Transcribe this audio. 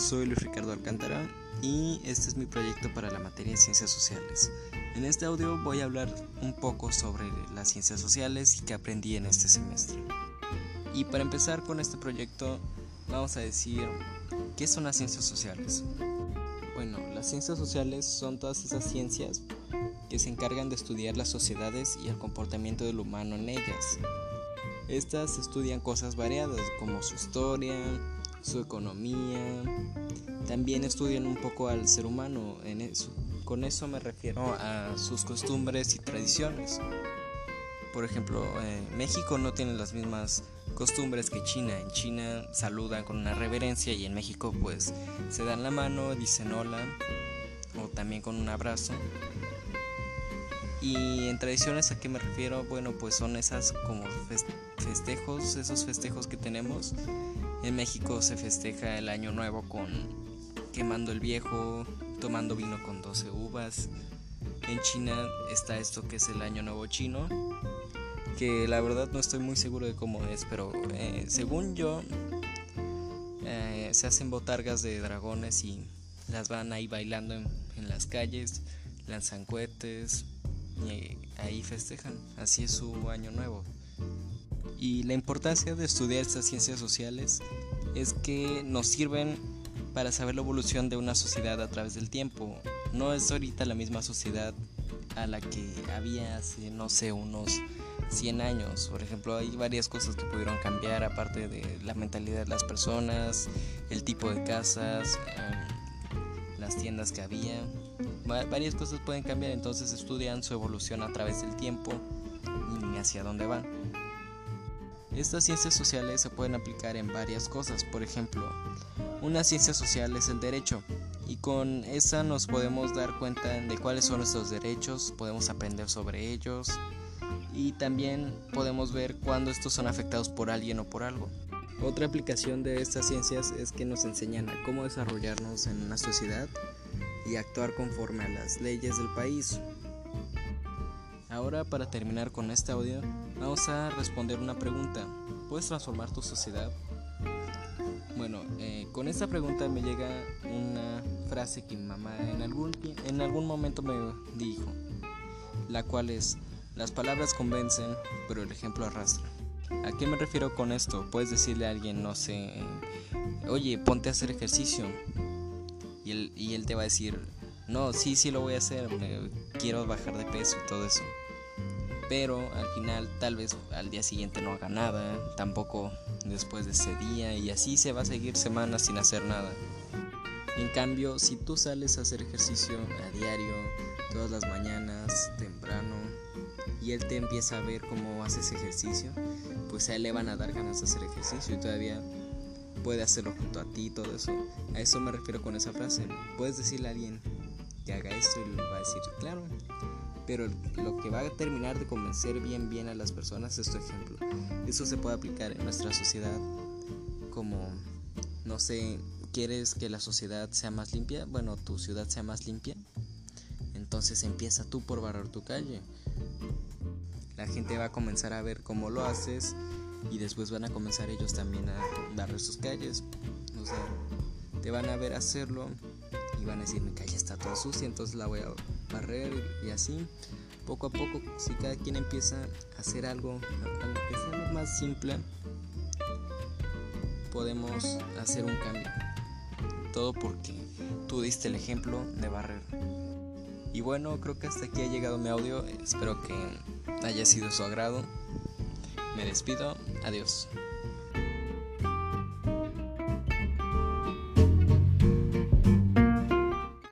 soy Luis Ricardo Alcántara y este es mi proyecto para la materia de ciencias sociales. En este audio voy a hablar un poco sobre las ciencias sociales y qué aprendí en este semestre. Y para empezar con este proyecto vamos a decir qué son las ciencias sociales. Bueno, las ciencias sociales son todas esas ciencias que se encargan de estudiar las sociedades y el comportamiento del humano en ellas. Estas estudian cosas variadas como su historia, su economía, también estudian un poco al ser humano, con eso me refiero a sus costumbres y tradiciones. Por ejemplo, eh, México no tiene las mismas costumbres que China. En China saludan con una reverencia y en México pues se dan la mano, dicen hola o también con un abrazo. Y en tradiciones a qué me refiero, bueno pues son esas como festejos, esos festejos que tenemos en México se festeja el año nuevo con quemando el viejo, tomando vino con 12 uvas. En China está esto que es el año nuevo chino, que la verdad no estoy muy seguro de cómo es, pero eh, según yo eh, se hacen botargas de dragones y las van ahí bailando en, en las calles, lanzan cohetes y ahí festejan. Así es su año nuevo. Y la importancia de estudiar estas ciencias sociales es que nos sirven para saber la evolución de una sociedad a través del tiempo. No es ahorita la misma sociedad a la que había hace, no sé, unos 100 años. Por ejemplo, hay varias cosas que pudieron cambiar, aparte de la mentalidad de las personas, el tipo de casas, em, las tiendas que había. varias cosas pueden cambiar, entonces estudian su evolución a través del tiempo y hacia dónde van. Estas ciencias sociales se pueden aplicar en varias cosas, por ejemplo, una ciencia social es el derecho y con esa nos podemos dar cuenta de cuáles son nuestros derechos, podemos aprender sobre ellos y también podemos ver cuándo estos son afectados por alguien o por algo. Otra aplicación de estas ciencias es que nos enseñan a cómo desarrollarnos en una sociedad y actuar conforme a las leyes del país. Ahora para terminar con este audio vamos a responder una pregunta. ¿Puedes transformar tu sociedad? Bueno, eh, con esta pregunta me llega una frase que mi mamá en algún, en algún momento me dijo, la cual es, las palabras convencen, pero el ejemplo arrastra. ¿A qué me refiero con esto? Puedes decirle a alguien, no sé, oye, ponte a hacer ejercicio. Y él, y él te va a decir, no, sí, sí lo voy a hacer, quiero bajar de peso y todo eso. Pero al final tal vez al día siguiente no haga nada, tampoco después de ese día y así se va a seguir semanas sin hacer nada. En cambio, si tú sales a hacer ejercicio a diario, todas las mañanas, temprano, y él te empieza a ver cómo haces ejercicio, pues a él le van a dar ganas de hacer ejercicio y todavía puede hacerlo junto a ti y todo eso. A eso me refiero con esa frase. Puedes decirle a alguien, que haga esto y le va a decir, claro. Pero lo que va a terminar de convencer bien bien a las personas es tu ejemplo. Eso se puede aplicar en nuestra sociedad como, no sé, ¿quieres que la sociedad sea más limpia? Bueno, tu ciudad sea más limpia. Entonces empieza tú por barrer tu calle. La gente va a comenzar a ver cómo lo haces y después van a comenzar ellos también a barrer sus calles. O sea, te van a ver hacerlo y van a decir mi calle está toda sucia, entonces la voy a barrer y así. Poco a poco, si cada quien empieza a hacer algo, que sea más simple, podemos hacer un cambio. Todo porque tú diste el ejemplo de barrer. Y bueno, creo que hasta aquí ha llegado mi audio. Espero que haya sido su agrado. Me despido. Adiós.